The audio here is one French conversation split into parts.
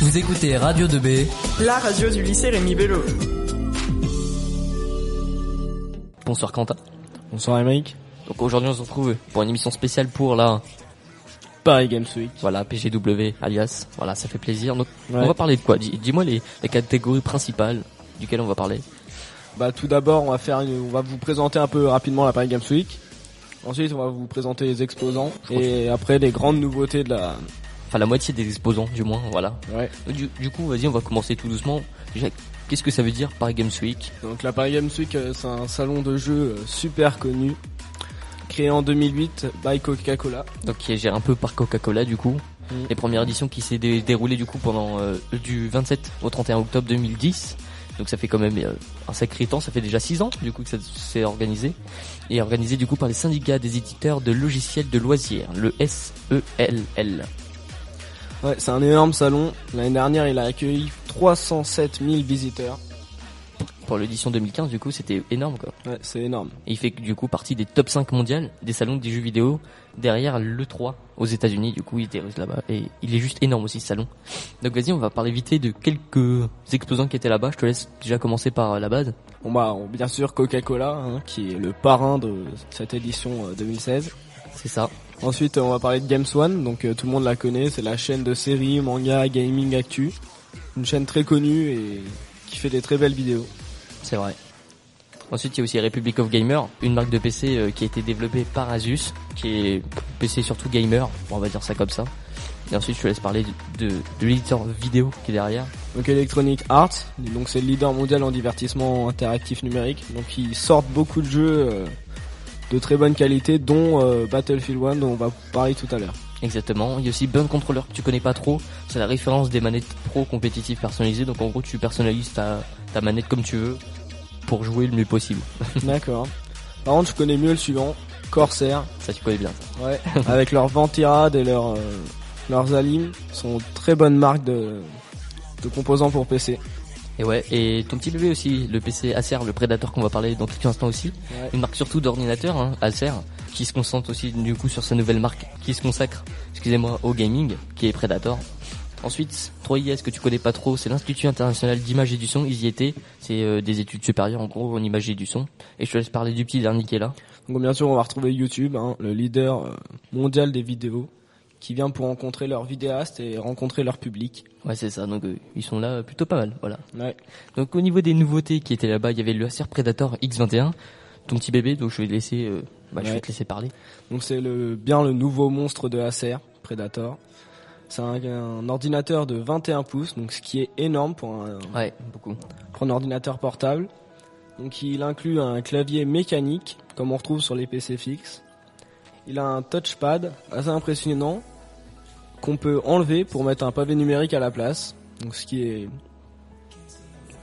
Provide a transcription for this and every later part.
Vous écoutez Radio 2B, la radio du lycée Rémi Bello. Bonsoir Quentin. Bonsoir Émeric. Donc aujourd'hui on se retrouve pour une émission spéciale pour la Paris Games Week. Voilà, PGW alias. Voilà, ça fait plaisir. Donc Ouais. on va parler de quoi? Dis- Dis-moi les, les catégories principales duquel on va parler. Bah tout d'abord, on va faire, une- on va vous présenter un peu rapidement la Paris Games Week. Ensuite, on va vous présenter les exposants et après les grandes nouveautés de la. Enfin la moitié des exposants du moins, voilà. Ouais. Du, du coup, vas-y, on va commencer tout doucement. Déjà, qu'est-ce que ça veut dire Paris Games Week? Donc la Paris Games Week, euh, c'est un salon de jeux euh, super connu, créé en 2008 by Coca-Cola. Donc qui est géré un peu par Coca-Cola du coup. Mm. Les premières éditions qui s'est dé- déroulée du coup pendant euh, du 27 au 31 octobre 2010. Donc ça fait quand même euh, un sacré temps, ça fait déjà 6 ans du coup que ça s'est organisé. Et organisé du coup par les syndicats des éditeurs de logiciels de loisirs, le SELL. Ouais, c'est un énorme salon. L'année dernière, il a accueilli 307 000 visiteurs. Pour l'édition 2015 du coup c'était énorme quoi. Ouais, c'est énorme. Et il fait du coup partie des top 5 mondiales des salons des jeux vidéo derrière le 3 aux États-Unis. Du coup, il était là-bas et il est juste énorme aussi ce salon. Donc vas-y, on va parler vite fait de quelques exposants qui étaient là-bas. Je te laisse déjà commencer par euh, la base. Bon bah, bien sûr Coca-Cola, hein, qui est le parrain de cette édition euh, 2016. C'est ça. Ensuite, on va parler de Games One, donc euh, tout le monde la connaît, c'est la chaîne de séries, manga, gaming, actu. Une chaîne très connue et qui fait des très belles vidéos. C'est vrai. Ensuite, il y a aussi Republic of Gamer, une marque de PC euh, qui a été développée par Asus, qui est PC surtout gamer, on va dire ça comme ça. Et ensuite, je te laisse parler de, de, de l'éditeur vidéo qui est derrière. Donc Electronic Arts, donc c'est le leader mondial en divertissement interactif numérique. Donc ils sortent beaucoup de jeux euh, de très bonne qualité, dont euh, Battlefield 1 dont on va parler tout à l'heure. Exactement. Il y a aussi Burn Controller que tu connais pas trop. C'est la référence des manettes pro compétitives personnalisées. Donc en gros, tu personnalises ta, ta manette comme tu veux pour jouer le mieux possible. D'accord. Par contre, je connais mieux le suivant, Corsair. Ça, tu connais bien. ça. Ouais. Avec leurs Ventirad et leurs euh, leurs Alim, sont très bonnes marques de de composants pour PC. Et ouais. Et ton petit bébé aussi, le PC Acer, le Predator qu'on va parler dans quelques instants aussi. Ouais. Une marque surtout d'ordinateur, hein, Acer, qui se concentre aussi du coup sur sa nouvelle marque, qui se consacre, excusez-moi, au gaming, qui est Predator. Ensuite, 3IS que tu connais pas trop, c'est l'Institut International d'Image et du Son, ils y étaient. C'est euh, des études supérieures en gros en image et du son. Et je te laisse parler du petit dernier qui est là. Donc bien sûr, on va retrouver YouTube, hein, le leader euh, mondial des vidéos, qui vient pour rencontrer leurs vidéastes et rencontrer leur public. Ouais, c'est ça. Donc euh, ils sont là euh, plutôt pas mal, voilà. Ouais. Donc au niveau des nouveautés qui étaient là-bas, il y avait le Acer Predator X21, ton petit bébé, donc je vais te laisser, euh, bah, je vais te laisser parler. Donc c'est le bien le nouveau monstre de Acer, Predator. C'est un, un ordinateur de 21 pouces, donc ce qui est énorme pour un, Ouais, beaucoup. pour un ordinateur portable. Donc il inclut un clavier mécanique, comme on retrouve sur les PC fixes. Il a un touchpad assez impressionnant qu'on peut enlever pour mettre un pavé numérique à la place. Donc ce qui est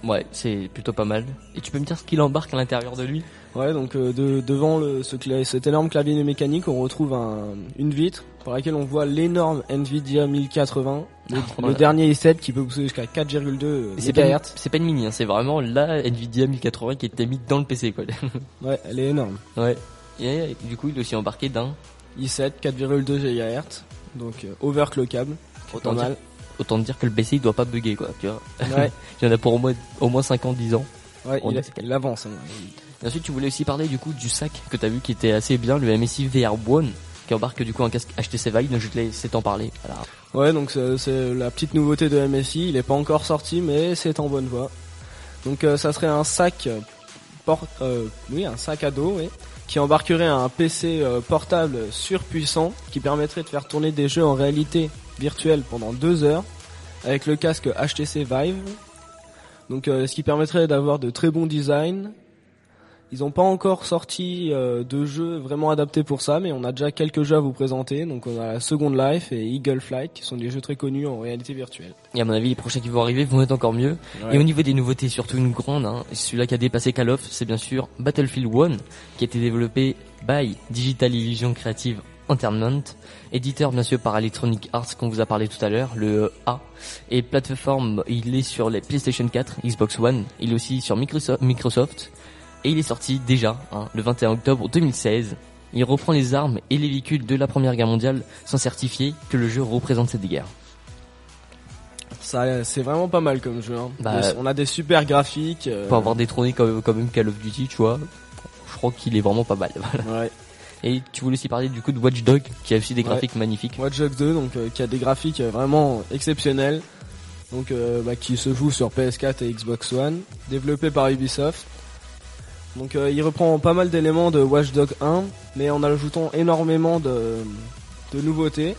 Ouais, c'est plutôt pas mal. Et tu peux me dire ce qu'il embarque à l'intérieur de lui? Ouais, donc euh, de, devant le, ce cet énorme clavier mécanique, on retrouve un, une vitre par laquelle on voit l'énorme Nvidia 1080, le, le dernier i7 qui peut pousser jusqu'à 4,2 Et C'est pas, une- MHz. c'est pas une mini, hein, c'est vraiment la Nvidia 1080 qui était mise dans le PC quoi. Ouais, elle est énorme. ouais. Et du coup, il est aussi embarqué d'un. i7 4,2 GHz, donc euh, overclockable. Autant dire, mal. autant dire que le PC il doit pas bugger quoi. Tu vois. Ouais, Il y en a pour au moins au moins 5 ans, 10 ans. ouais il, a- il avance. hein. Et ensuite, tu voulais aussi parler du coup du sac que t'as vu qui était assez bien, le MSI VR One, qui embarque du coup un casque HTC Vive. Donc je te laisse t'en parler. Voilà. Ouais, donc c'est la petite nouveauté de MSI. Il est pas encore sorti, mais c'est en bonne voie. Donc euh, ça serait un sac euh, port, euh, oui, un sac à dos, oui, qui embarquerait un PC euh, portable surpuissant qui permettrait de faire tourner des jeux en réalité virtuelle pendant deux heures avec le casque HTC Vive. Donc euh, ce qui permettrait d'avoir de très bons designs. Ils n'ont pas encore sorti euh, de jeux vraiment adaptés pour ça, mais on a déjà quelques jeux à vous présenter. Donc on a Second Life et Eagle Flight, qui sont des jeux très connus en réalité virtuelle. Et à mon avis, les prochains qui vont arriver vont être encore mieux. Et au niveau des nouveautés, surtout une grande, hein, celui-là qui a dépassé Call of, c'est bien sûr Battlefield 1, qui a été développé by Digital Illusion Creative Entertainment, éditeur bien sûr par Electronic Arts qu'on vous a parlé tout à l'heure, le A, et plateforme, il est sur les PlayStation 4, Xbox One, il est aussi sur Microsoft, Microsoft et il est sorti déjà hein, le 21 octobre 2016. Il reprend les armes et les véhicules de la Première Guerre mondiale sans certifier que le jeu représente cette guerre. Ça, c'est vraiment pas mal comme jeu. Hein. Bah, on a des super graphiques. euh, Pour avoir détrôné quand quand même Call of Duty, tu vois. Je crois qu'il est vraiment pas mal. Voilà. Ouais. Et tu voulais aussi parler du coup de Watch Dog, qui a aussi des Ouais. graphiques magnifiques. Watch Dogs 2, donc euh, qui a des graphiques euh, vraiment exceptionnels, donc euh, bah, qui se joue sur PS4 et Xbox One, développé par Ubisoft. Donc euh, il reprend pas mal d'éléments de Watch Dogs 1, mais en ajoutant énormément de, nouveautés.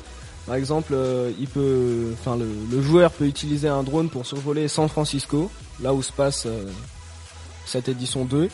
Par exemple, euh, le, joueur peut utiliser un drone pour survoler San Francisco, là où se passe euh, cette édition 2.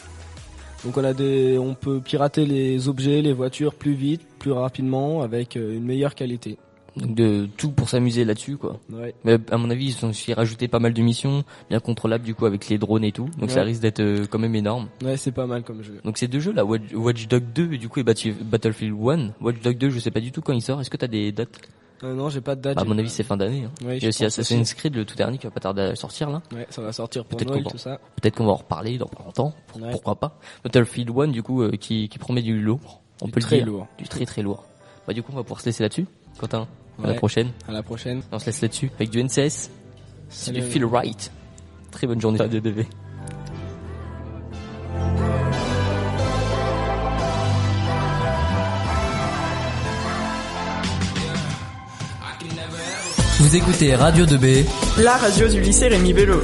Donc on peut pirater les objets, les voitures plus vite, plus rapidement, avec une meilleure qualité. Donc de tout pour s'amuser là-dessus, quoi. Ouais. Mais à mon avis, ils ont aussi rajouté pas mal de missions, bien contrôlables du coup avec les drones et tout. Donc ça risque d'être euh, quand même énorme. Ouais, c'est pas mal comme jeu. Donc ces deux jeux là, Watch, Watch Dog 2 et du coup et Battlefield 1. Watch Dog 2, je sais pas du tout quand il sort. Est-ce que t'as des dates? Euh, non, j'ai pas de date. À j'ai mon avis, c'est fin d'année. Hein. Ouais, a aussi Assassin's Creed, le tout dernier, qui va pas tarder à sortir là. Ouais, ça va sortir pour Peut-être Noël, qu'on va- tout ça. Peut-être qu'on va en reparler dans pas longtemps. Pour- Ouais. Pourquoi pas Battlefield 1 du coup euh, qui, qui promet du lourd. On Du peut très le dire. lourd. Du très très lourd. Bah du coup, on va pouvoir se laisser là-dessus. Quentin, à la Ouais. prochaine. À la prochaine. On se laisse là-dessus avec du NCS. C'est du. Feel Right. Très bonne journée à DDV. Vous écoutez Radio 2B La radio du lycée Rémi Bello.